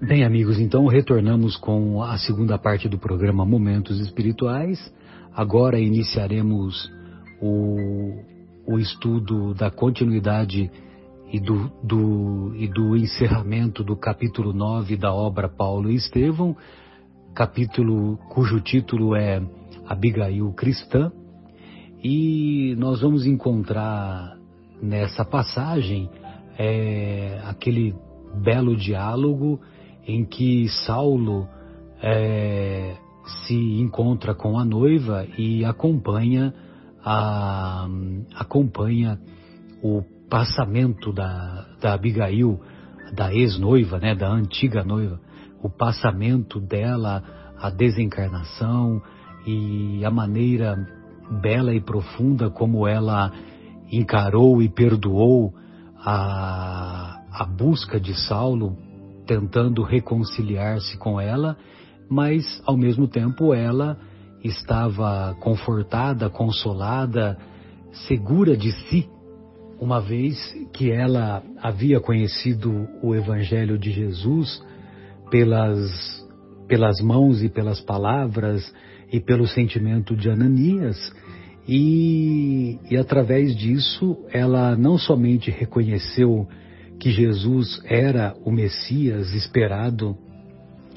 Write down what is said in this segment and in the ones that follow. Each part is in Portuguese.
Bem, amigos, então retornamos com a segunda parte do programa Momentos Espirituais. Agora iniciaremos o, o estudo da continuidade e do, do, e do encerramento do capítulo 9 da obra Paulo e Estevão, capítulo cujo título é Abigail Cristã, e nós vamos encontrar nessa passagem é, aquele belo diálogo em que Saulo é, se encontra com a noiva e acompanha a, acompanha o passamento da, da Abigail, da ex-noiva, né, da antiga noiva, o passamento dela, a desencarnação e a maneira bela e profunda como ela encarou e perdoou a, a busca de Saulo tentando reconciliar-se com ela, mas ao mesmo tempo ela estava confortada, consolada, segura de si, uma vez que ela havia conhecido o Evangelho de Jesus pelas, pelas mãos e pelas palavras e pelo sentimento de Ananias, e, e através disso ela não somente reconheceu que Jesus era o Messias esperado,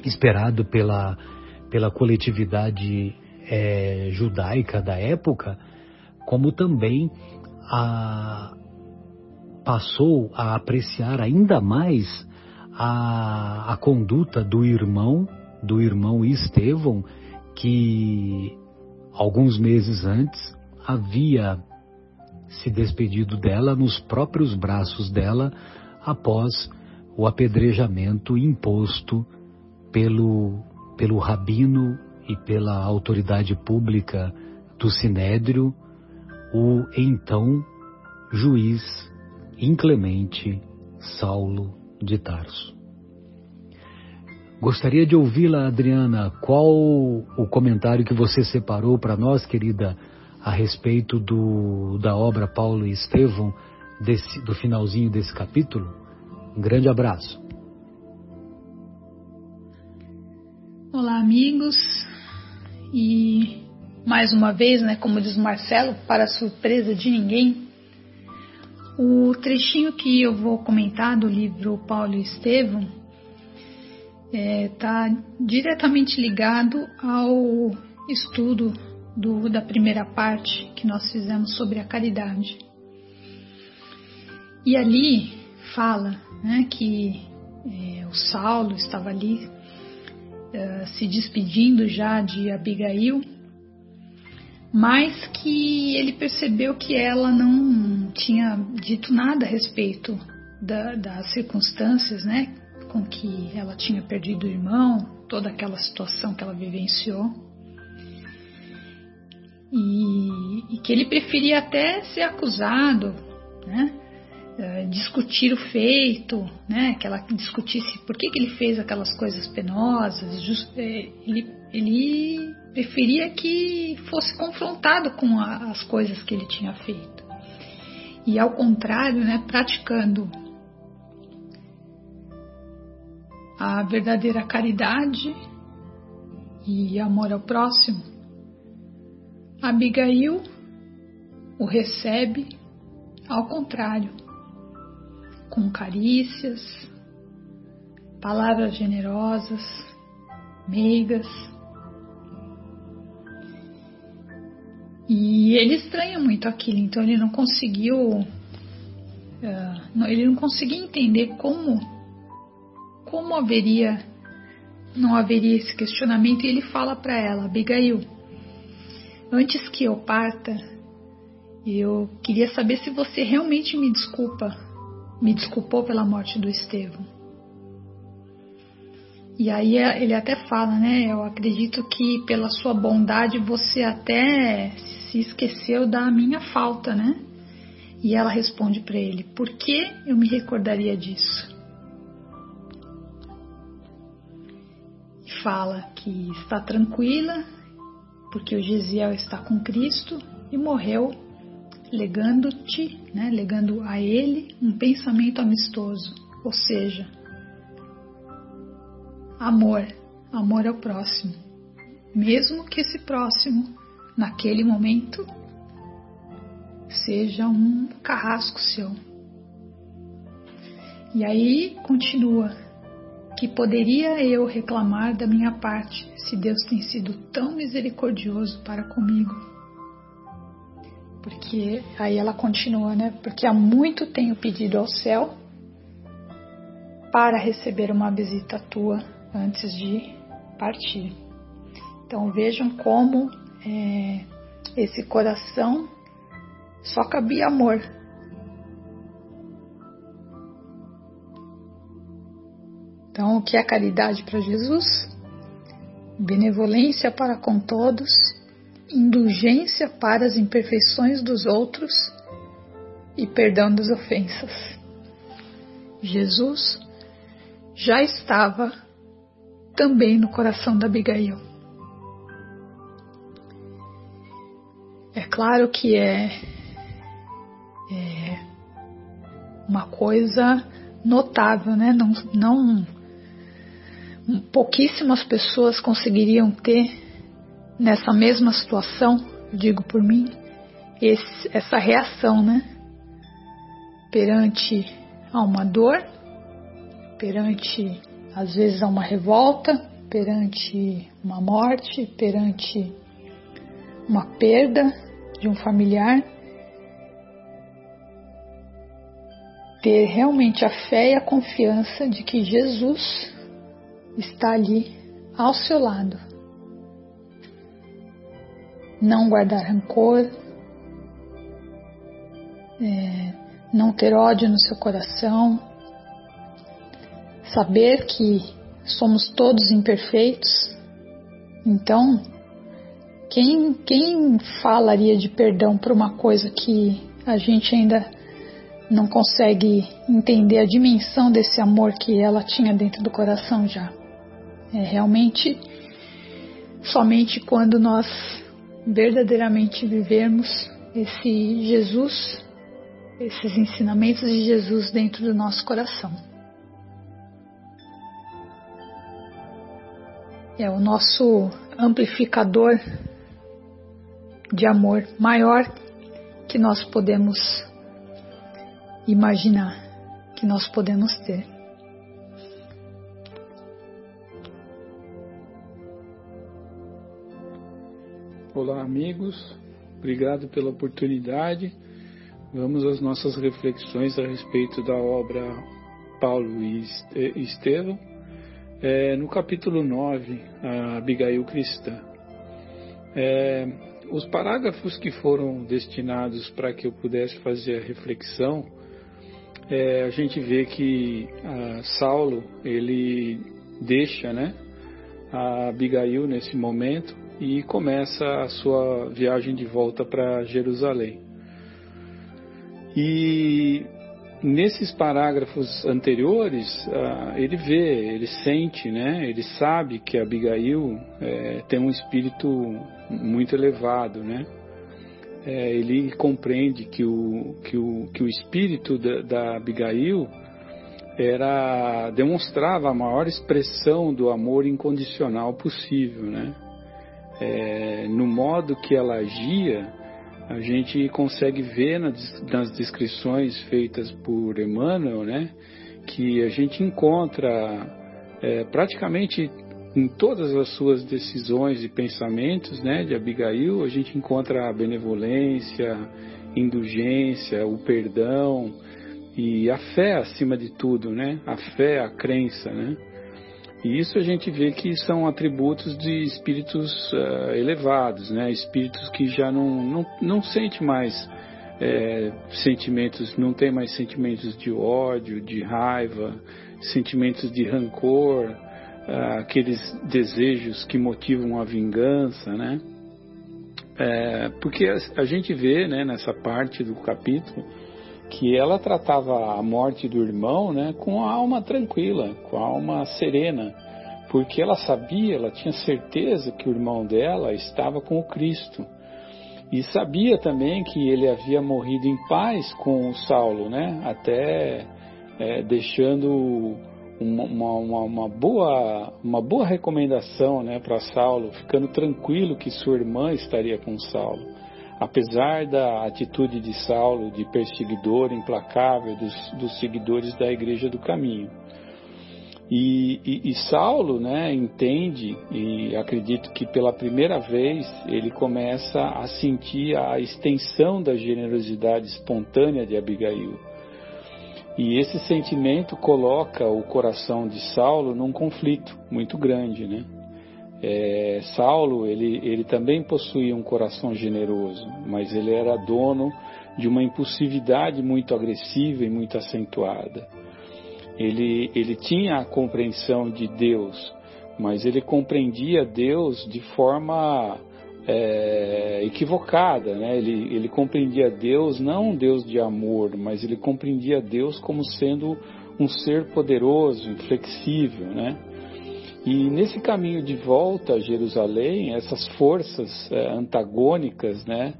esperado pela, pela coletividade é, judaica da época, como também a, passou a apreciar ainda mais a, a conduta do irmão, do irmão Estevão, que alguns meses antes havia se despedido dela nos próprios braços dela após o apedrejamento imposto pelo, pelo rabino e pela autoridade pública do Sinédrio, o então juiz inclemente Saulo de Tarso. Gostaria de ouvi-la, Adriana. Qual o comentário que você separou para nós, querida, a respeito do, da obra Paulo e Estevão, desse, do finalzinho desse capítulo? Um grande abraço. Olá, amigos. E mais uma vez, né, como diz Marcelo, para surpresa de ninguém, o trechinho que eu vou comentar do livro Paulo e Estevão está é, tá diretamente ligado ao estudo do, da primeira parte que nós fizemos sobre a caridade. E ali fala né, que é, o Saulo estava ali é, se despedindo já de Abigail, mas que ele percebeu que ela não tinha dito nada a respeito da, das circunstâncias né, com que ela tinha perdido o irmão, toda aquela situação que ela vivenciou. E, e que ele preferia até ser acusado, né? Uh, discutir o feito, né? Que ela discutisse por que, que ele fez aquelas coisas penosas. Just, é, ele, ele preferia que fosse confrontado com a, as coisas que ele tinha feito. E ao contrário, né? Praticando a verdadeira caridade e amor ao próximo, Abigail o recebe ao contrário, com carícias, palavras generosas, meigas. E ele estranha muito aquilo, então ele não conseguiu, uh, ele não conseguia entender como como haveria não haveria esse questionamento e ele fala para ela, Abigail, antes que eu parta, eu queria saber se você realmente me desculpa, me desculpou pela morte do Estevão. E aí ele até fala, né? Eu acredito que pela sua bondade você até se esqueceu da minha falta, né? E ela responde para ele: Por que eu me recordaria disso? fala que está tranquila, porque o Gesiel está com Cristo e morreu legando-te, né, legando a ele um pensamento amistoso, ou seja, amor, amor ao próximo, mesmo que esse próximo, naquele momento, seja um carrasco seu. E aí continua: que poderia eu reclamar da minha parte se Deus tem sido tão misericordioso para comigo? Porque aí ela continua, né? Porque há muito tenho pedido ao céu para receber uma visita tua antes de partir. Então vejam como é, esse coração só cabia amor. Então, o que é caridade para Jesus? Benevolência para com todos, indulgência para as imperfeições dos outros e perdão das ofensas. Jesus já estava também no coração da Abigail. É claro que é, é uma coisa notável, né? Não, não pouquíssimas pessoas conseguiriam ter nessa mesma situação, digo por mim, esse, essa reação, né? Perante a uma dor, perante às vezes a uma revolta, perante uma morte, perante uma perda de um familiar. Ter realmente a fé e a confiança de que Jesus está ali ao seu lado. Não guardar rancor, é, não ter ódio no seu coração, saber que somos todos imperfeitos. Então, quem, quem falaria de perdão por uma coisa que a gente ainda não consegue entender a dimensão desse amor que ela tinha dentro do coração já? É realmente somente quando nós verdadeiramente vivermos esse Jesus, esses ensinamentos de Jesus dentro do nosso coração. É o nosso amplificador de amor maior que nós podemos imaginar, que nós podemos ter. Olá, amigos. Obrigado pela oportunidade. Vamos às nossas reflexões a respeito da obra Paulo e Estevão. É, no capítulo 9, a Abigail Cristã. É, os parágrafos que foram destinados para que eu pudesse fazer a reflexão, é, a gente vê que Saulo ele deixa, né, a Abigail nesse momento e começa a sua viagem de volta para Jerusalém. E nesses parágrafos anteriores, uh, ele vê, ele sente, né? Ele sabe que Abigail é, tem um espírito muito elevado, né? É, ele compreende que o, que o, que o espírito da, da Abigail era demonstrava a maior expressão do amor incondicional possível, né? É, no modo que ela agia, a gente consegue ver nas descrições feitas por Emmanuel, né, que a gente encontra é, praticamente em todas as suas decisões e pensamentos, né, de Abigail, a gente encontra a benevolência, indulgência, o perdão e a fé acima de tudo, né, a fé, a crença, né. E isso a gente vê que são atributos de espíritos uh, elevados, né? espíritos que já não, não, não sente mais é, sentimentos, não tem mais sentimentos de ódio, de raiva, sentimentos de rancor, uh, aqueles desejos que motivam a vingança, né? É, porque a, a, gente vê né, nessa parte do capítulo que ela tratava a morte do irmão né, com a alma tranquila, com a alma serena, porque ela sabia, ela tinha certeza que o irmão dela estava com o Cristo. E sabia também que ele havia morrido em paz com o Saulo, né? até é, deixando uma, uma, uma, boa, uma boa recomendação né, para Saulo, ficando tranquilo que sua irmã estaria com Saulo. Apesar da atitude de Saulo de perseguidor implacável dos, dos seguidores da Igreja do Caminho. E, e, e, Saulo né, entende, e acredito que pela primeira vez ele começa a sentir a extensão da generosidade espontânea de Abigail. E esse sentimento coloca o coração de Saulo num conflito muito grande, né? É, Saulo, ele, ele também possuía um coração generoso, mas ele era dono de uma impulsividade muito agressiva e muito acentuada. Ele, ele tinha a compreensão de Deus, mas ele compreendia Deus de forma é, equivocada, né? Ele, ele compreendia Deus não um Deus de amor, mas ele compreendia Deus como sendo um ser poderoso, inflexível, né? E nesse caminho de volta a Jerusalém, essas forças é, antagônicas, né,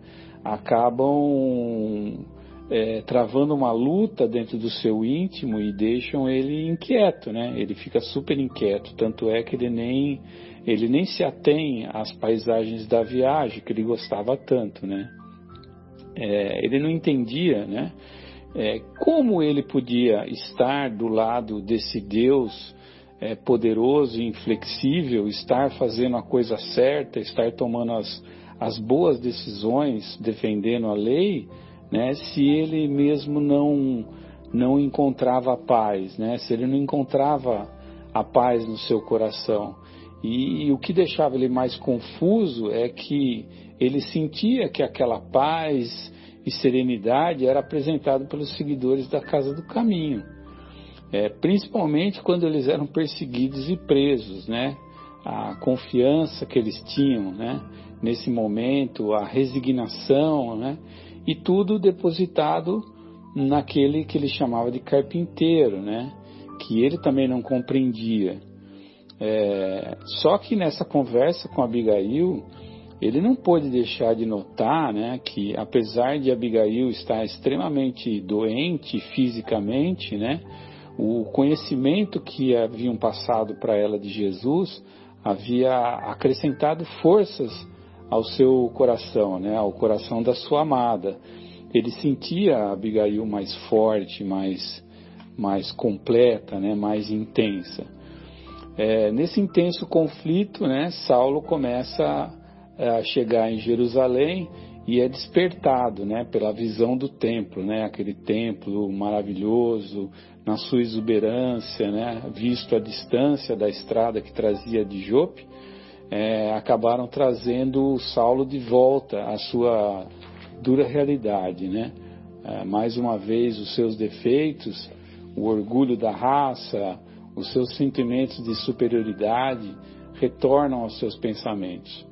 acabam é, travando uma luta dentro do seu íntimo e deixam ele inquieto, né? Ele fica super inquieto, tanto é que ele nem ele nem se atém às paisagens da viagem que ele gostava tanto, né? É, ele não entendia, né? É, como ele podia estar do lado desse Deus é, poderoso e inflexível, estar fazendo a coisa certa, estar tomando as, as boas decisões, defendendo a lei, né? Se ele mesmo não não encontrava paz, né? Se ele não encontrava a paz no seu coração. E, e, o que deixava ele mais confuso é que ele sentia que aquela paz e serenidade era apresentado pelos seguidores da Casa do Caminho, é, principalmente quando eles eram perseguidos e presos, né? A confiança que eles tinham, né? Nesse momento, a resignação, né? E tudo depositado naquele que ele chamava de carpinteiro, né? Que ele também não compreendia. É, só que nessa conversa com Abigail, ele não pôde deixar de notar né, que, apesar de Abigail estar extremamente doente fisicamente, né, o conhecimento que haviam passado para ela de Jesus havia acrescentado forças ao seu coração, né, ao coração da sua amada. Ele sentia a Abigail mais forte, mais, mais completa, né, mais intensa. É, nesse intenso conflito, né, Saulo começa a chegar em Jerusalém e é despertado né, pela visão do templo, né, aquele templo maravilhoso, na sua exuberância, né, visto à distância da estrada que trazia de Jope, é, acabaram trazendo Saulo de volta à sua dura realidade. Né? É, mais uma vez, os seus defeitos, o orgulho da raça, os seus sentimentos de superioridade retornam aos seus pensamentos.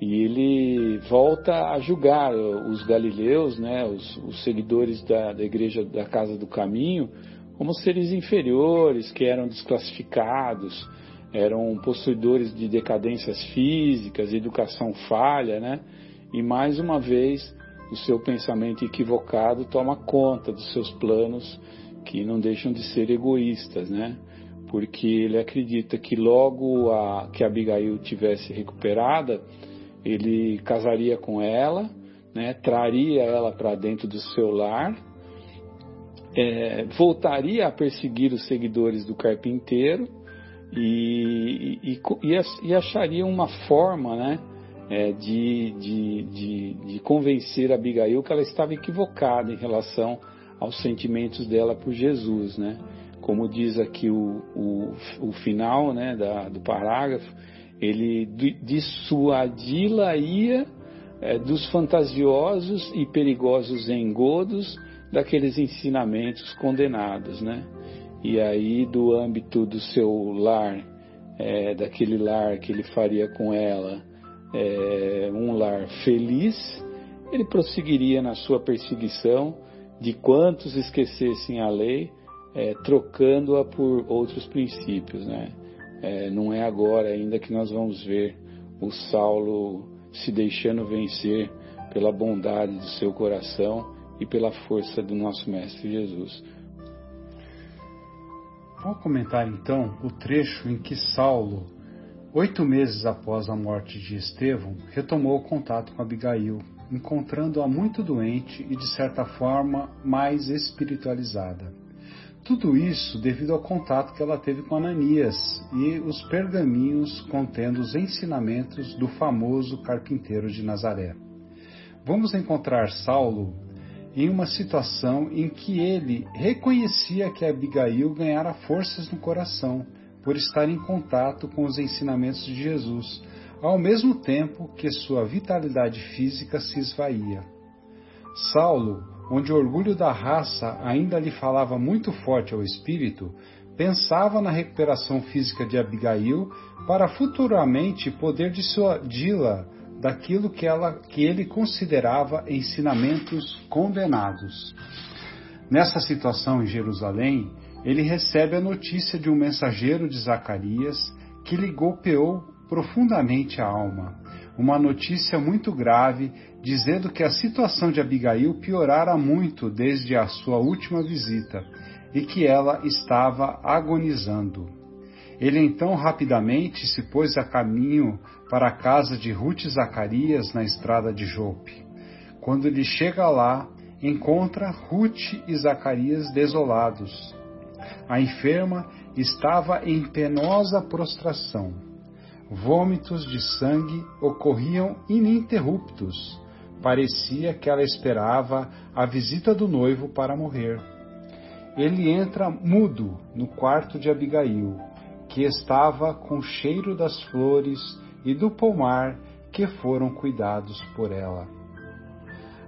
E ele volta a julgar os galileus, né, os, os seguidores da, da igreja da Casa do Caminho, como seres inferiores, que eram desclassificados, eram possuidores de decadências físicas, educação falha, né? E mais uma vez o seu pensamento equivocado toma conta dos seus planos que não deixam de ser egoístas, né? porque ele acredita que logo a, que Abigail tivesse recuperada, ele casaria com ela, né, traria ela para dentro do seu lar, é, voltaria a perseguir os seguidores do carpinteiro e, e, e, e acharia uma forma né, é, de, de, de, de convencer Abigail que ela estava equivocada em relação aos sentimentos dela por Jesus, né? como diz aqui o, o, o final né, da, do parágrafo, ele dissuadi-la-ia é, dos fantasiosos e perigosos engodos daqueles ensinamentos condenados, né? E aí, do âmbito do seu lar, é, daquele lar que ele faria com ela, é, um lar feliz, ele prosseguiria na sua perseguição de quantos esquecessem a lei é, trocando-a por outros princípios. Né? É, não é agora ainda que nós vamos ver o Saulo se deixando vencer pela bondade do seu coração e pela força do nosso Mestre Jesus. Vou comentar então o trecho em que Saulo, oito meses após a morte de Estevão, retomou o contato com Abigail, encontrando-a muito doente e, de certa forma, mais espiritualizada. Tudo isso devido ao contato que ela teve com Ananias e os pergaminhos contendo os ensinamentos do famoso carpinteiro de Nazaré. Vamos encontrar Saulo em uma situação em que ele reconhecia que Abigail ganhara forças no coração por estar em contato com os ensinamentos de Jesus, ao mesmo tempo que sua vitalidade física se esvaía. Saulo, onde o orgulho da raça ainda lhe falava muito forte ao espírito, pensava na recuperação física de Abigail para futuramente poder dissuadi-la daquilo que, ela, que ele considerava ensinamentos condenados. Nessa situação em Jerusalém, ele recebe a notícia de um mensageiro de Zacarias que lhe golpeou profundamente a alma. Uma notícia muito grave, dizendo que a situação de Abigail piorara muito desde a sua última visita e que ela estava agonizando. Ele então rapidamente se pôs a caminho para a casa de Ruth e Zacarias na estrada de Jope. Quando ele chega lá, encontra Ruth e Zacarias desolados. A enferma estava em penosa prostração. Vômitos de sangue ocorriam ininterruptos. Parecia que ela esperava a visita do noivo para morrer. Ele entra mudo no quarto de Abigail que estava com cheiro das flores e do pomar que foram cuidados por ela.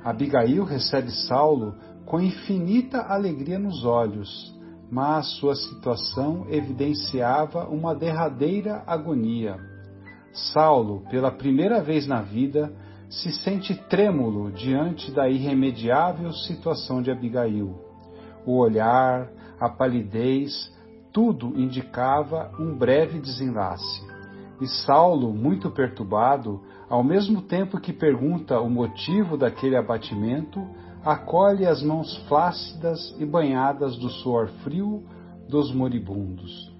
Abigail recebe Saulo com infinita alegria nos olhos, mas sua situação evidenciava uma derradeira agonia. Saulo, pela primeira vez na vida, se sente trêmulo diante da irremediável situação de Abigail. O olhar, a palidez, tudo indicava um breve desenlace. E Saulo, muito perturbado, ao mesmo tempo que pergunta o motivo daquele abatimento, acolhe as mãos flácidas e banhadas do suor frio dos moribundos.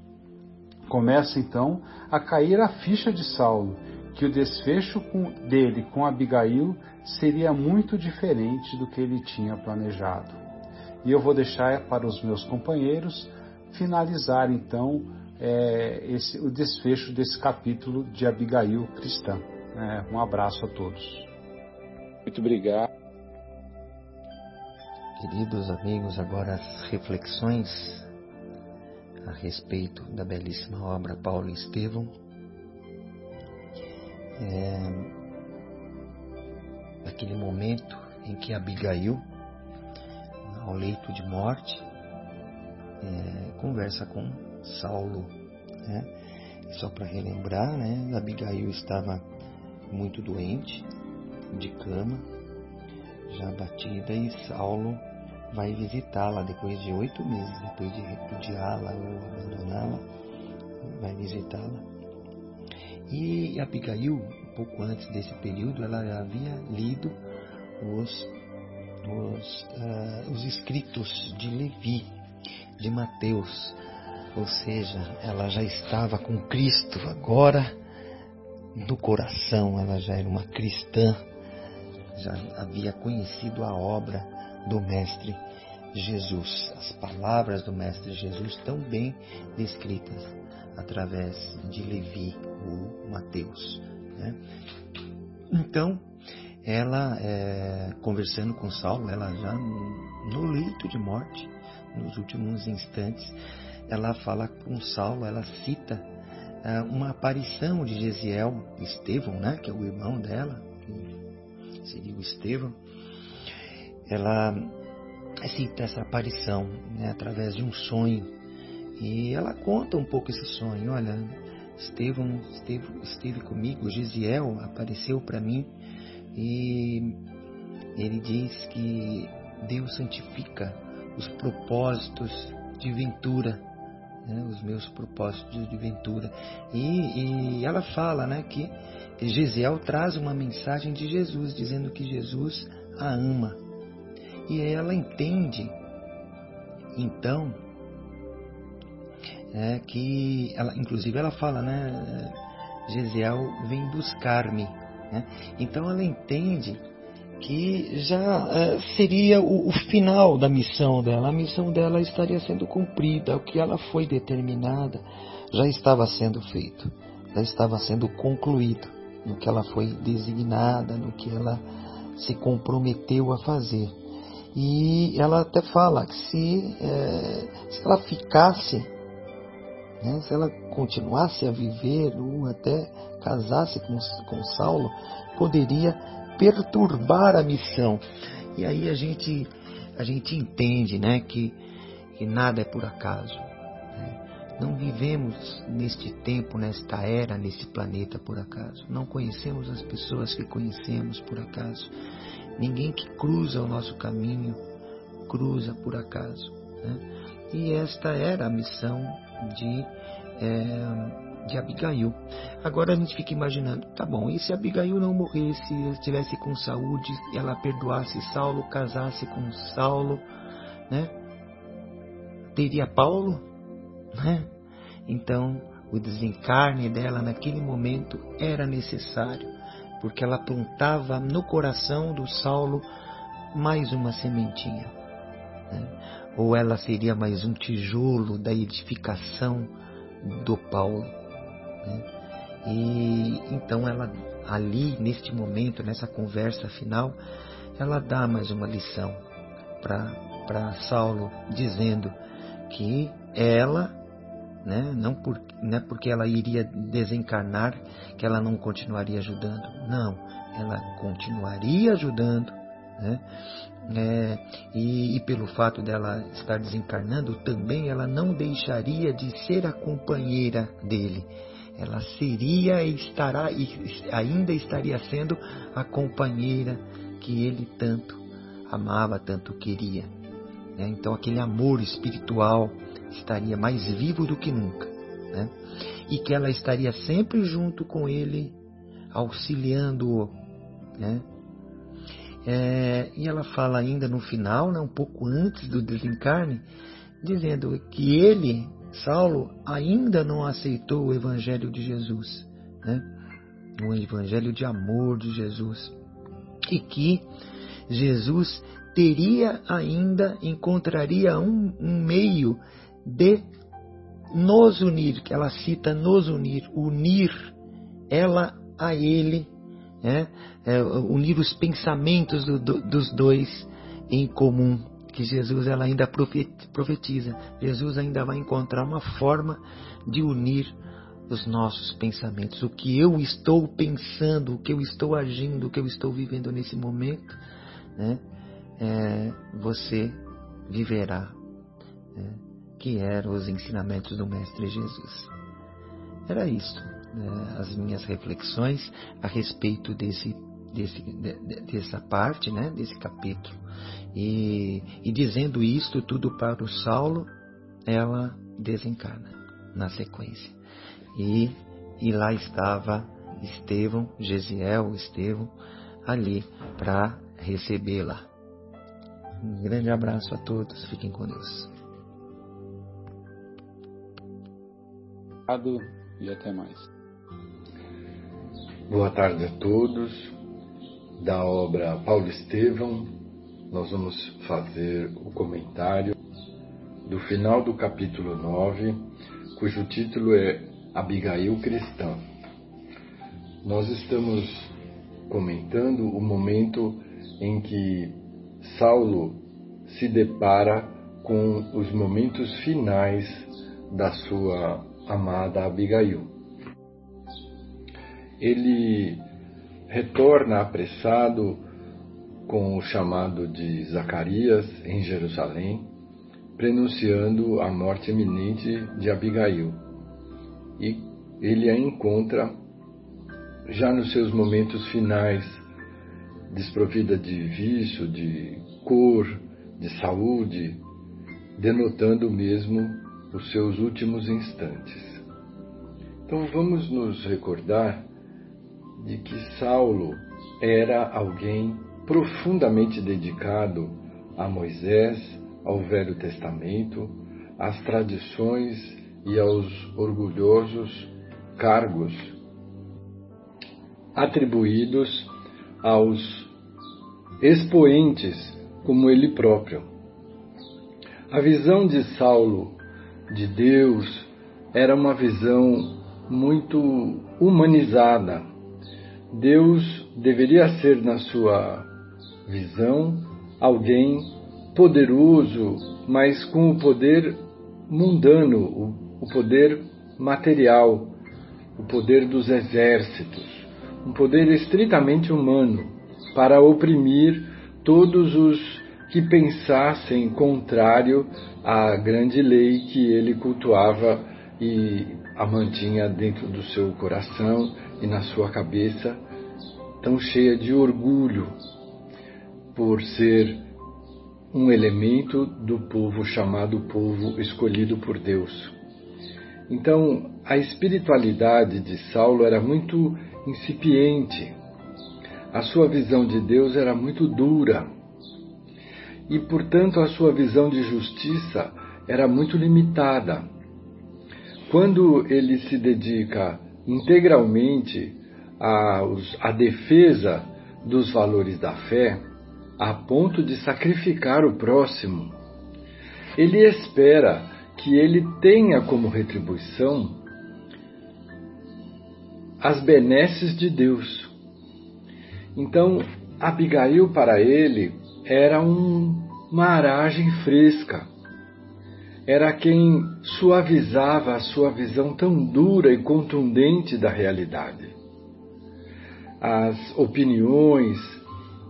Começa então a cair a ficha de Saulo, que o desfecho dele com Abigail seria muito diferente do que ele tinha planejado. E eu vou deixar para os meus companheiros finalizar então é, esse, o desfecho desse capítulo de Abigail cristã. É, um abraço a todos. Muito obrigado. Queridos amigos, agora as reflexões a respeito da belíssima obra Paulo e Estevão. É, aquele momento em que Abigail, ao leito de morte, é, conversa com Saulo. Né? Só para relembrar, né, Abigail estava muito doente, de cama, já batida, e Saulo vai visitá-la depois de oito meses, depois de repudiá-la ou abandoná-la, vai visitá-la. E Abigail, um pouco antes desse período, ela havia lido os, os, uh, os escritos de Levi, de Mateus, ou seja, ela já estava com Cristo agora do coração, ela já era uma cristã, já havia conhecido a obra do Mestre Jesus, as palavras do Mestre Jesus tão bem descritas através de Levi ou Mateus. Né? Então, ela, é, conversando com Saulo, ela já no leito de morte, nos últimos instantes, ela fala com Saulo, ela cita uh, uma aparição de Gesiel, Estevão, né, que é o irmão dela, que seria o Estevão. Ela cita essa aparição né, através de um sonho e ela conta um pouco esse sonho. Olha, Estevão esteve, esteve comigo, Gesiel apareceu para mim e ele diz que Deus santifica os propósitos de ventura, né, os meus propósitos de ventura. E, e ela fala né, que Gesiel traz uma mensagem de Jesus, dizendo que Jesus a ama. E ela entende, então, é, que ela, inclusive ela fala, né? Gesiel vem buscar-me. Né? Então ela entende que já é, seria o, o, final da missão dela. A missão dela estaria sendo cumprida, o que ela foi determinada já estava sendo feito, já estava sendo concluído no que ela foi designada, no que ela se comprometeu a fazer. E ela até fala que se, é, se ela ficasse, né, se ela continuasse a viver ou até casasse com, com Saulo, poderia perturbar a missão. E aí a gente, a gente entende né, que, que nada é por acaso. Né? Não vivemos neste tempo, nesta era, nesse planeta por acaso. Não conhecemos as pessoas que conhecemos por acaso. Ninguém que cruza o nosso caminho cruza por acaso. Né? E esta era a missão de, é, de Abigail. Agora a gente fica imaginando, tá bom, e se Abigail não morresse, estivesse com saúde, ela perdoasse Saulo, casasse com Saulo, né? Teria Paulo, né? Então, o desencarne dela naquele momento era necessário porque ela plantava no coração do Saulo mais uma sementinha. Né? Ou ela seria mais um tijolo da edificação do Paulo. Né? E então ela ali neste momento, nessa conversa final, ela dá mais uma lição para Saulo, dizendo que ela né? Não, por, não é porque ela iria desencarnar que ela não continuaria ajudando. Não, ela continuaria ajudando, né? É, e, e, pelo fato dela estar desencarnando, também ela não deixaria de ser a companheira dele. Ela seria e estará e ainda estaria sendo a companheira que ele tanto amava, tanto queria. Né? Então aquele amor espiritual estaria mais vivo do que nunca, né? E que ela estaria sempre junto com ele, auxiliando-o, né? É, e ela fala ainda no final, né, um pouco antes do desencarne, dizendo que ele, Saulo, ainda não aceitou o Evangelho de Jesus, né? o Evangelho de amor de Jesus, e que Jesus teria ainda, encontraria um, um meio de nos unir, que ela cita nos unir, unir ela a ele, né? é, unir os pensamentos do, do, dos dois em comum, que Jesus ela ainda profetiza. Jesus ainda vai encontrar uma forma de unir os nossos pensamentos, o que eu estou pensando, o que eu estou agindo, o que eu estou vivendo nesse momento, né? É, você viverá. Né? que eram os ensinamentos do Mestre Jesus. Era isso, né, as minhas reflexões a respeito desse, desse, de, dessa parte, né, desse capítulo. E, e dizendo isto tudo para o Saulo, ela desencarna na sequência. E, e lá estava Estevão, Gesiel, Estevão, ali para recebê-la. Um grande abraço a todos, fiquem com Deus. Obrigado e até mais. Boa tarde a todos. Da obra Paulo Estevão, nós vamos fazer o comentário do final do capítulo 9, cujo título é Abigail Cristã. Nós estamos comentando o momento em que Saulo se depara com os momentos finais da sua amada Abigail. Ele retorna apressado com o chamado de Zacarias em Jerusalém, prenunciando a morte iminente de Abigail. E ele a encontra já nos seus momentos finais, desprovida de vício, de cor, de saúde, denotando mesmo os seus últimos instantes. Então vamos nos recordar de que Saulo era alguém profundamente dedicado a Moisés, ao Velho Testamento, às tradições e aos orgulhosos cargos atribuídos aos expoentes como ele próprio. A visão de Saulo de Deus era uma visão muito humanizada. Deus deveria ser, na sua visão, alguém poderoso, mas com o poder mundano, o, poder material, o poder dos exércitos, um poder estritamente humano para oprimir todos os que pensassem contrário à grande lei que ele cultuava e a mantinha dentro do seu coração e na sua cabeça, tão cheia de orgulho por ser um elemento do povo chamado povo escolhido por Deus. Então, a espiritualidade de Saulo era muito incipiente. A sua visão de Deus era muito dura. E, portanto, a sua visão de justiça era muito limitada. Quando ele se dedica integralmente à defesa dos valores da fé, a ponto de sacrificar o próximo. Ele espera que ele tenha como retribuição as benesses de Deus. Então, Abigail para ele era um, uma aragem fresca. Era quem suavizava a sua visão tão dura e contundente da realidade. As opiniões,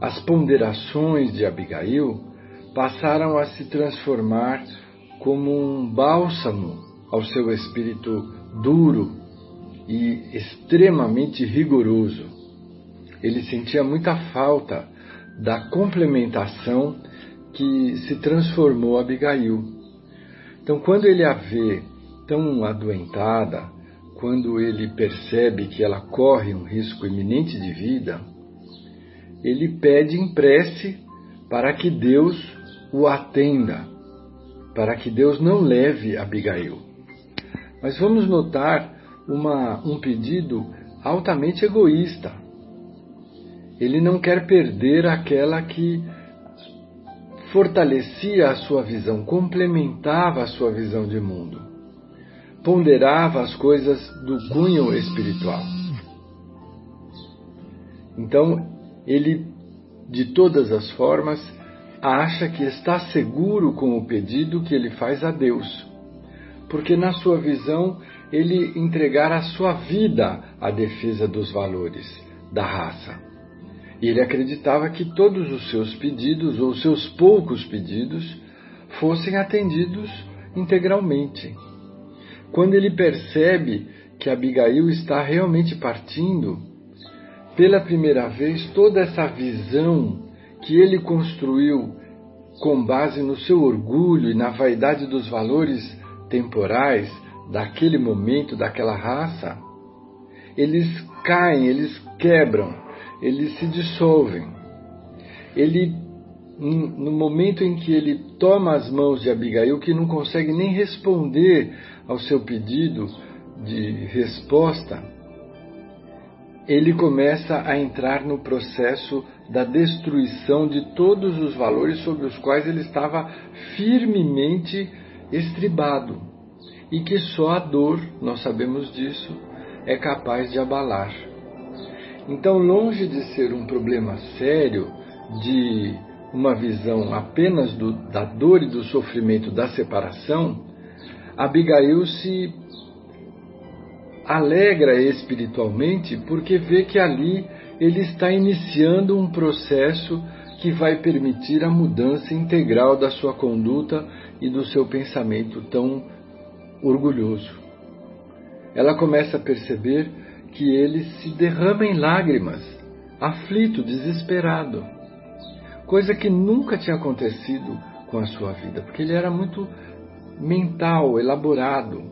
as ponderações de Abigail passaram a se transformar como um bálsamo ao seu espírito duro e extremamente rigoroso. Ele sentia muita falta da complementação que se transformou Abigail. Então, quando ele a vê tão adoentada, quando ele percebe que ela corre um risco iminente de vida, ele pede em prece para que Deus o atenda, para que Deus não leve Abigail. Mas vamos notar uma, um pedido altamente egoísta. Ele não quer perder aquela que fortalecia a sua visão, complementava a sua visão de mundo, ponderava as coisas do cunho espiritual. Então, ele, de todas as formas, acha que está seguro com o pedido que ele faz a Deus, porque na sua visão ele entregara a sua vida à defesa dos valores da raça. Ele acreditava que todos os seus pedidos, ou seus poucos pedidos, fossem atendidos integralmente. Quando ele percebe que Abigail está realmente partindo, pela primeira vez, toda essa visão que ele construiu com base no seu orgulho e na vaidade dos valores temporais daquele momento, daquela raça, eles caem, eles quebram, eles se dissolvem. Ele, no momento em que ele toma as mãos de Abigail, que não consegue nem responder ao seu pedido de resposta, ele começa a entrar no processo da destruição de todos os valores sobre os quais ele estava firmemente estribado e que só a dor, nós sabemos disso, é capaz de abalar. Então, longe de ser um problema sério de uma visão apenas do, da dor e do sofrimento da separação, Abigail se alegra espiritualmente porque vê que ali ele está iniciando um processo que vai permitir a mudança integral da sua conduta e do seu pensamento tão orgulhoso. Ela começa a perceber que ele se derrama em lágrimas, aflito, desesperado, coisa que nunca tinha acontecido com a sua vida, porque ele era muito mental, elaborado,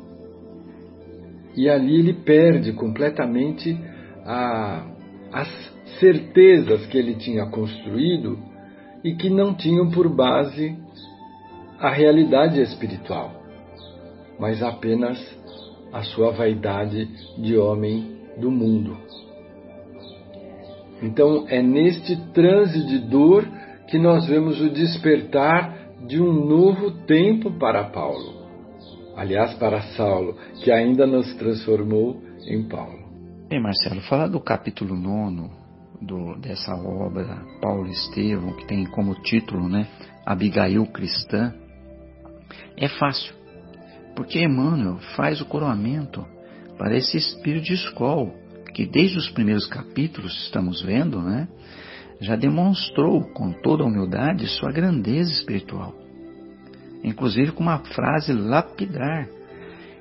e ali ele perde completamente a, as certezas que ele tinha construído e que não tinham por base a realidade espiritual. mas apenas a sua vaidade de homem do mundo. Então é neste transe de dor que nós vemos o despertar de um novo tempo para Paulo. Aliás, para Saulo, que ainda não se transformou em Paulo. Bem, Marcelo, falar do capítulo 9 do, dessa obra, Paulo Estevão, que tem como título né, Abigail Cristã, é fácil. Porque Emmanuel faz o coroamento para esse espírito de escola, que desde os primeiros capítulos estamos vendo, né, já demonstrou com toda a humildade sua grandeza espiritual. Inclusive com uma frase lapidar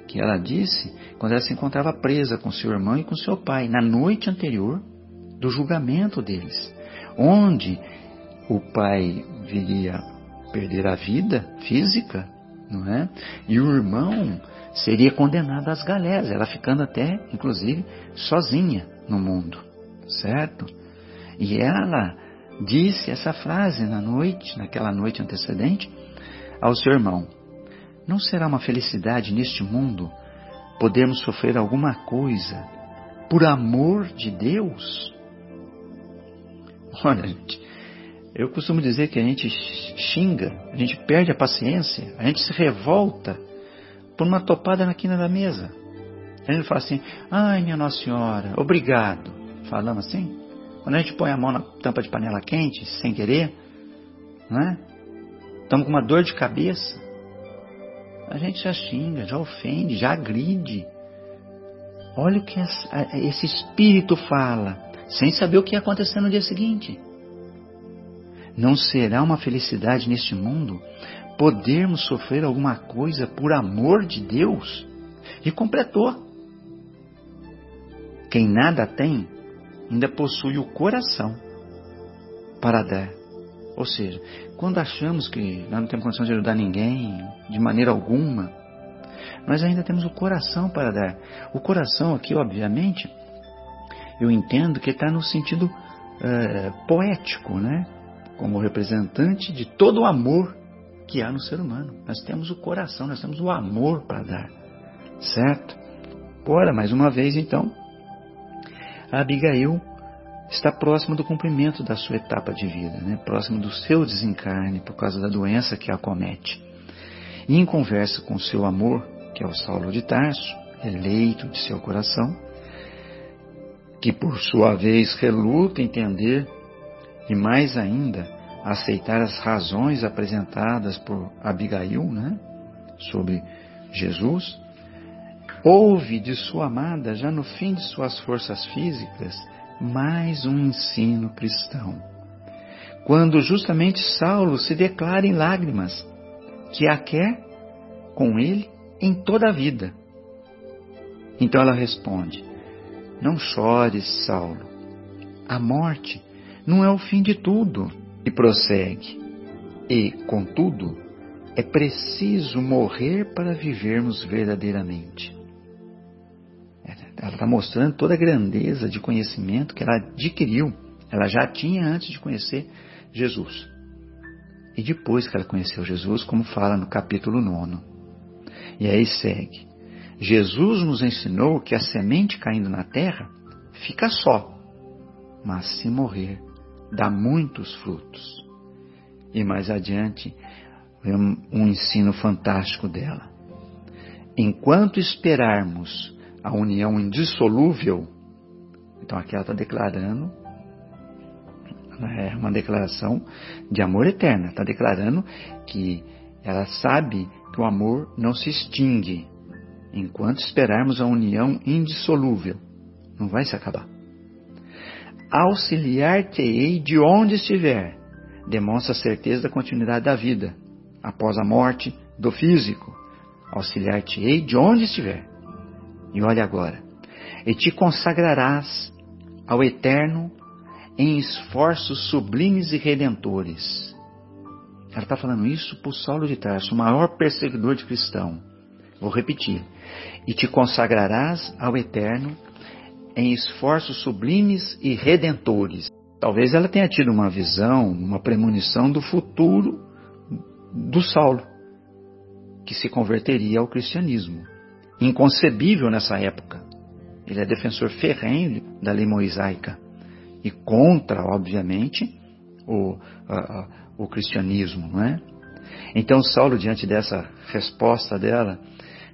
que ela disse quando ela se encontrava presa com seu irmão e com seu pai na noite anterior do julgamento deles, onde o pai viria perder a vida física, não é? E o irmão seria condenado às galés, ela ficando até, inclusive, sozinha no mundo, certo? E ela disse essa frase na noite, naquela noite antecedente, ao seu irmão: Não será uma felicidade neste mundo podermos sofrer alguma coisa por amor de Deus? Olha, gente, eu costumo dizer que a gente xinga, a gente perde a paciência, a gente se revolta por uma topada na quina da mesa. A gente fala assim, ai minha Nossa Senhora, obrigado. Falamos assim. Quando a gente põe a mão na tampa de panela quente, sem querer, né? Estamos com uma dor de cabeça. A gente já xinga, já ofende, já agride. Olha o que esse espírito fala, sem saber o que ia acontecer no dia seguinte. Não será uma felicidade neste mundo podermos sofrer alguma coisa por amor de Deus? E completou. Quem nada tem, ainda possui o coração para dar. Ou seja, quando achamos que nós não temos condição de ajudar ninguém, de maneira alguma, nós ainda temos o coração para dar. O coração aqui, obviamente, eu entendo que está no sentido é, poético, né? Como representante de todo o amor que há no ser humano. Nós temos o coração, nós temos o amor para dar, certo? Ora, mais uma vez, então, a Abigail está próximo do cumprimento da sua etapa de vida, né? próximo do seu desencarne por causa da doença que a acomete. E em conversa com seu amor, que é o Saulo de Tarso, eleito de seu coração, que por sua vez reluta entender e mais ainda aceitar as razões apresentadas por Abigail, né, sobre Jesus, ouve de sua amada, já no fim de suas forças físicas, mais um ensino cristão. Quando justamente Saulo se declara em lágrimas que a quer com ele em toda a vida. Então ela responde: Não chores, Saulo. A morte não é o fim de tudo. E prossegue: E, contudo, é preciso morrer para vivermos verdadeiramente. Ela está mostrando toda a grandeza de conhecimento que ela adquiriu. Ela já tinha antes de conhecer Jesus. E depois que ela conheceu Jesus, como fala no capítulo 9. E aí segue. Jesus nos ensinou que a semente caindo na terra fica só, mas se morrer, dá muitos frutos. E mais adiante, um ensino fantástico dela. Enquanto esperarmos a união indissolúvel, então aqui ela está declarando é uma declaração de amor eterno. Está declarando que ela sabe que o amor não se extingue enquanto esperarmos a união indissolúvel. Não vai se acabar. Auxiliar-te-ei de onde estiver. Demonstra a certeza da continuidade da vida após a morte do físico. Auxiliar-te-ei de onde estiver. E olha agora. E te consagrarás ao Eterno em esforços sublimes e redentores. Ela está falando isso por Saulo de Tarso, o maior perseguidor de cristão. Vou repetir. E te consagrarás ao Eterno em esforços sublimes e redentores. Talvez ela tenha tido uma visão, uma premonição do futuro do Saulo que se converteria ao cristianismo. Inconcebível nessa época. Ele é defensor ferrenho da lei mosaica e contra, obviamente, o, a, a, o cristianismo, não é? Então Saulo, diante dessa resposta dela,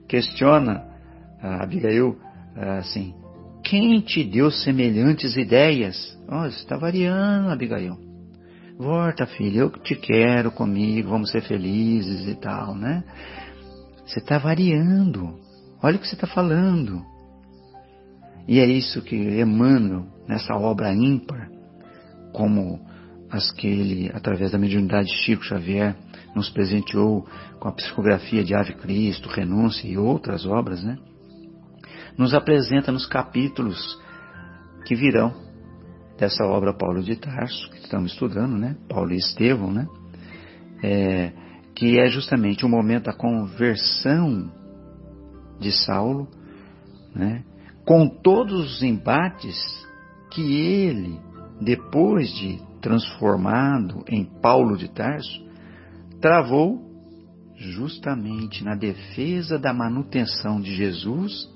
questiona a Abigail assim: quem te deu semelhantes ideias? Oh, você está variando, Abigail. Volta, filha, eu te quero comigo, vamos ser felizes e tal, né? Você está variando. Olha o que você está falando. E é isso que Emmanuel, nessa obra ímpar, como as que ele, através da mediunidade de Chico Xavier, nos presenteou com a psicografia de Ave Cristo, Renúncia e outras obras, né? Nos apresenta nos capítulos que virão dessa obra Paulo de Tarso, que estamos estudando, né? Paulo e Estevão, né? É, que é justamente o momento da conversão de Saulo, né? Com todos os embates que ele, depois de transformado em Paulo de Tarso, travou justamente na defesa da manutenção de Jesus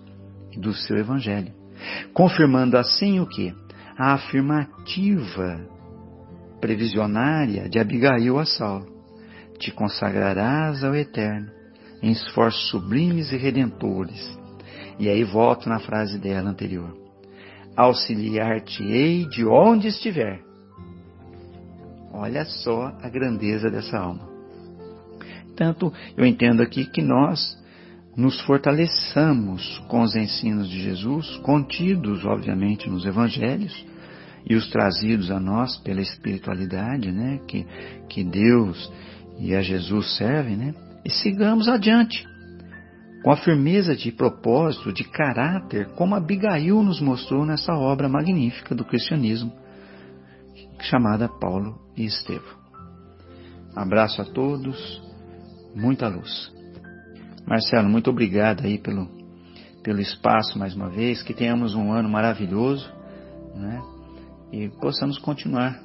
do seu Evangelho, confirmando assim o que? A afirmativa previsionária de Abigail a Saulo: Te consagrarás ao Eterno em esforços sublimes e redentores. E aí volto na frase dela anterior: Auxiliar-te-ei de onde estiver. Olha só a grandeza dessa alma. Portanto, eu entendo aqui que nós nos fortaleçamos com os ensinos de Jesus, contidos, obviamente, nos evangelhos, e os trazidos a nós pela espiritualidade, né, que, que Deus e a Jesus servem, né, e sigamos adiante, com a firmeza de propósito, de caráter, como Abigail nos mostrou nessa obra magnífica do cristianismo, chamada Paulo e Estevão. Abraço a todos muita luz. Marcelo, muito obrigado aí pelo, pelo espaço mais uma vez, que tenhamos um ano maravilhoso, né? E possamos continuar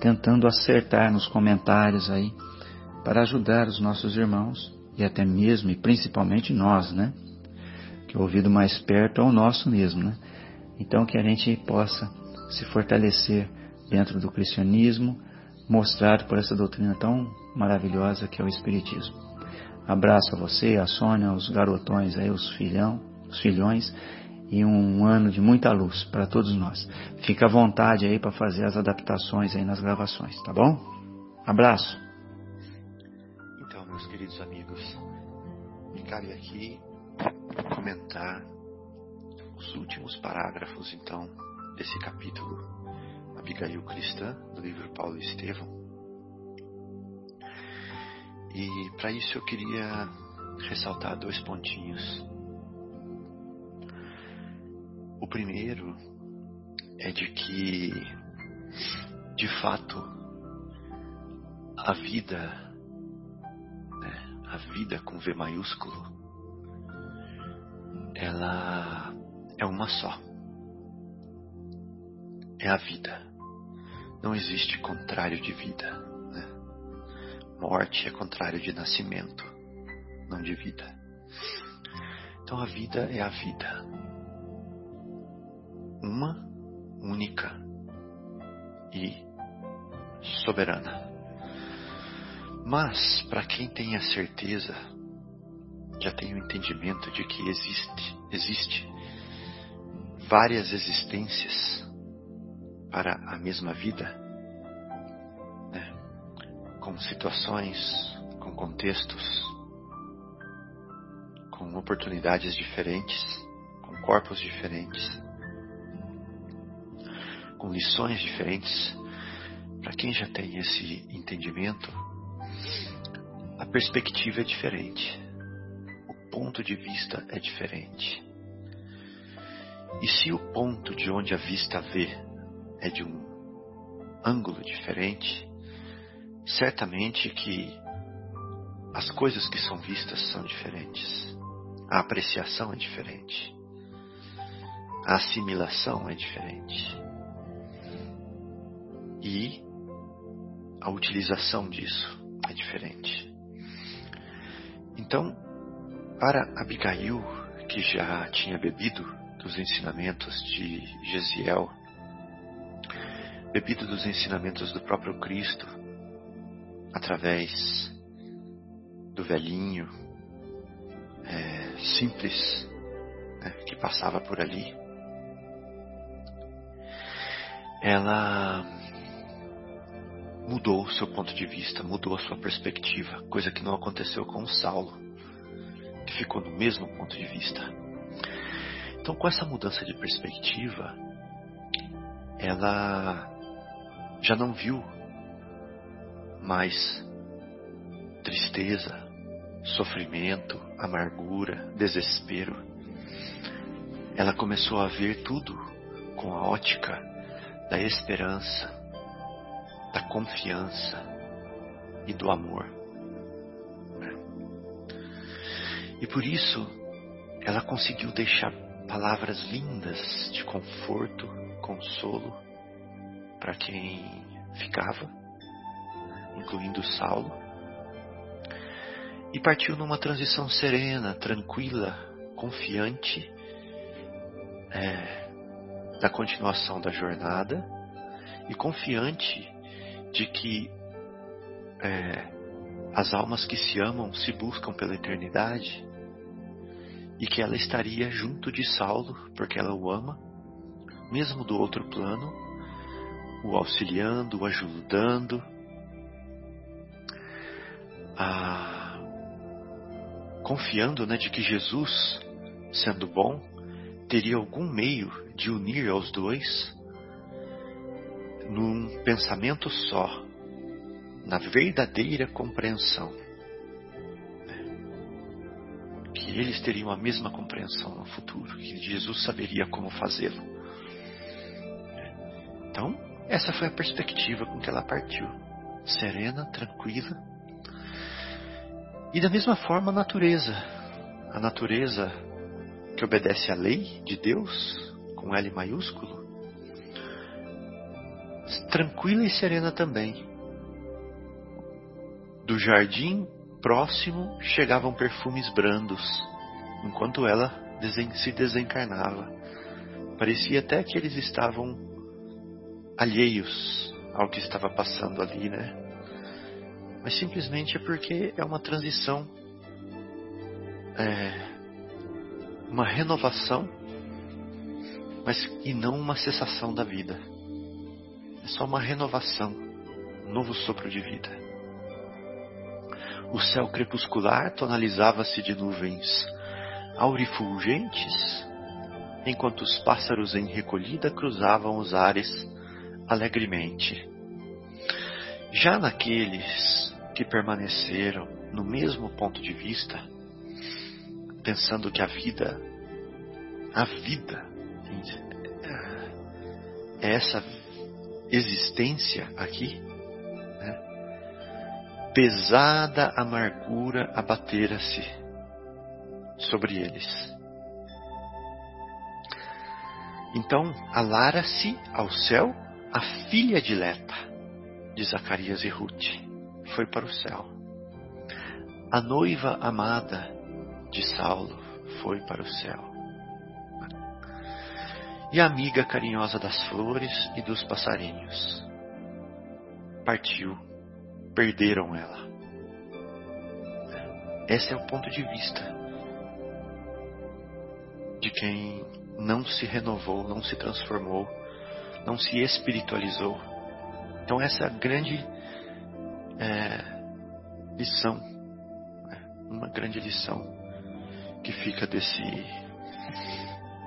tentando acertar nos comentários aí para ajudar os nossos irmãos e até mesmo e principalmente nós, né? Que o ouvido mais perto é o nosso mesmo, né? Então que a gente possa se fortalecer dentro do cristianismo, mostrado por essa doutrina tão maravilhosa que é o Espiritismo. Abraço a você, a Sônia, os garotões aí, os filhão, os filhões e um ano de muita luz para todos nós. Fica à vontade aí para fazer as adaptações aí nas gravações, tá bom? Abraço. Então, meus queridos amigos, me cabe aqui comentar os últimos parágrafos então desse capítulo Abigail Cristã, do livro Paulo e Estevão. E para isso eu queria ressaltar dois pontinhos. O primeiro é de que, de fato, a vida, né, a vida com V maiúsculo, ela é uma só. É a vida. Não existe contrário de vida. Morte é contrário de nascimento, não de vida. Então a vida é a vida. Uma, única e soberana. Mas, para quem tem a certeza, já tem o entendimento de que existe, existe várias existências para a mesma vida, com situações, com contextos, com oportunidades diferentes, com corpos diferentes, com lições diferentes. Para quem já tem esse entendimento, a perspectiva é diferente, o ponto de vista é diferente. E se o ponto de onde a vista vê é de um ângulo diferente, certamente que as coisas que são vistas são diferentes. A apreciação é diferente. A assimilação é diferente. E a utilização disso é diferente. Então, para Abigail, que já tinha bebido dos ensinamentos de Gesiel, bebido dos ensinamentos do próprio Cristo, através do velhinho é, simples né, que passava por ali, ela mudou o seu ponto de vista, mudou a sua perspectiva, coisa que não aconteceu com o Saulo, que ficou no mesmo ponto de vista. Então, com essa mudança de perspectiva, ela já não viu mais tristeza, sofrimento, amargura, desespero. Ela começou a ver tudo com a ótica da esperança, da confiança e do amor. E por isso ela conseguiu deixar palavras lindas de conforto, consolo para quem ficava, incluindo Saulo, e partiu numa transição serena, tranquila, confiante, é, da continuação da jornada e confiante de que é, as almas que se amam se buscam pela eternidade e que ela estaria junto de Saulo porque ela o ama, mesmo do outro plano, o auxiliando, o ajudando, confiando né, de que Jesus, sendo bom, teria algum meio de unir aos dois num pensamento só, na verdadeira compreensão. Que eles teriam a mesma compreensão no futuro, que Jesus saberia como fazê-lo. Então, essa foi a perspectiva com que ela partiu. Serena, tranquila. E da mesma forma a natureza. A natureza que obedece à lei de Deus, com L maiúsculo, tranquila e serena também. Do jardim próximo chegavam perfumes brandos, enquanto ela se desencarnava. Parecia até que eles estavam alheios ao que estava passando ali, né? Mas simplesmente é porque é uma transição, é, uma renovação mas e não uma cessação da vida. É só uma renovação, um novo sopro de vida. O céu crepuscular tonalizava-se de nuvens aurifulgentes, enquanto os pássaros em recolhida cruzavam os ares alegremente. Já naqueles que permaneceram no mesmo ponto de vista, pensando que a vida, a vida é essa existência aqui, né? pesada amargura abatera-se sobre eles. Então alara-se ao céu a filha dileta de Zacarias e Ruth, foi para o céu. A noiva amada de Saulo foi para o céu e amiga carinhosa das flores e dos passarinhos. Partiu, perderam ela. Esse é o ponto de vista de quem não se renovou, não se transformou, não se espiritualizou. Então, essa é a grande é, lição, né? uma grande lição que fica desse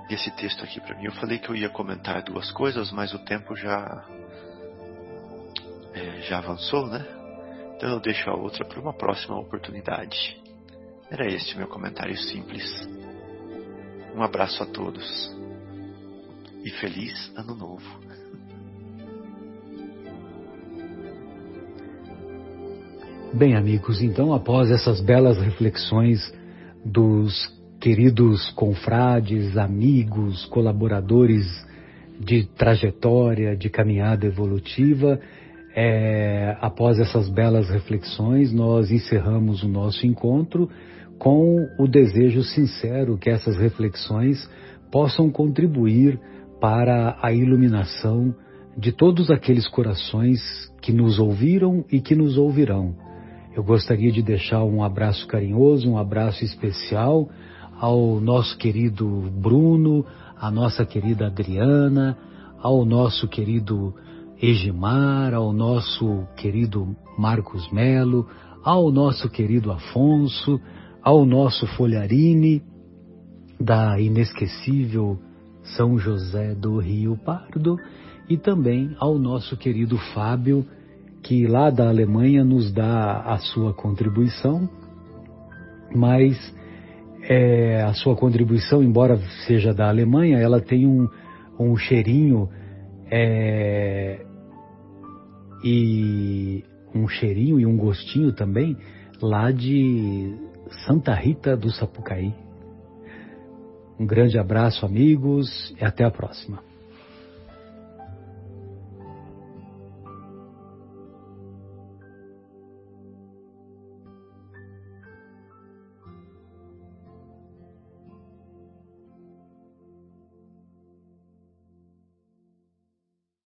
esse texto aqui para mim. Eu falei que eu ia comentar duas coisas, mas o tempo já é, já avançou, né? Então eu deixo a outra para uma próxima oportunidade. Era este meu comentário simples. Um abraço a todos e feliz ano novo. Bem, amigos, então após essas belas reflexões dos queridos confrades, amigos, colaboradores de trajetória, de caminhada evolutiva, é, após essas belas reflexões, nós encerramos o nosso encontro com o desejo sincero que essas reflexões possam contribuir para a iluminação de todos aqueles corações que nos ouviram e que nos ouvirão. Eu gostaria de deixar um abraço carinhoso, um abraço especial ao nosso querido Bruno, à nossa querida Adriana, ao nosso querido Egimar, ao nosso querido Marcos Melo, ao nosso querido Afonso, ao nosso Folharine, da inesquecível São José do Rio Pardo, e também ao nosso querido Fábio, que lá da Alemanha nos dá a sua contribuição, mas é, a sua contribuição, embora seja da Alemanha, ela tem um, um cheirinho é, e um cheirinho e um gostinho também lá de Santa Rita do Sapucaí. Um grande abraço, amigos, e até a próxima.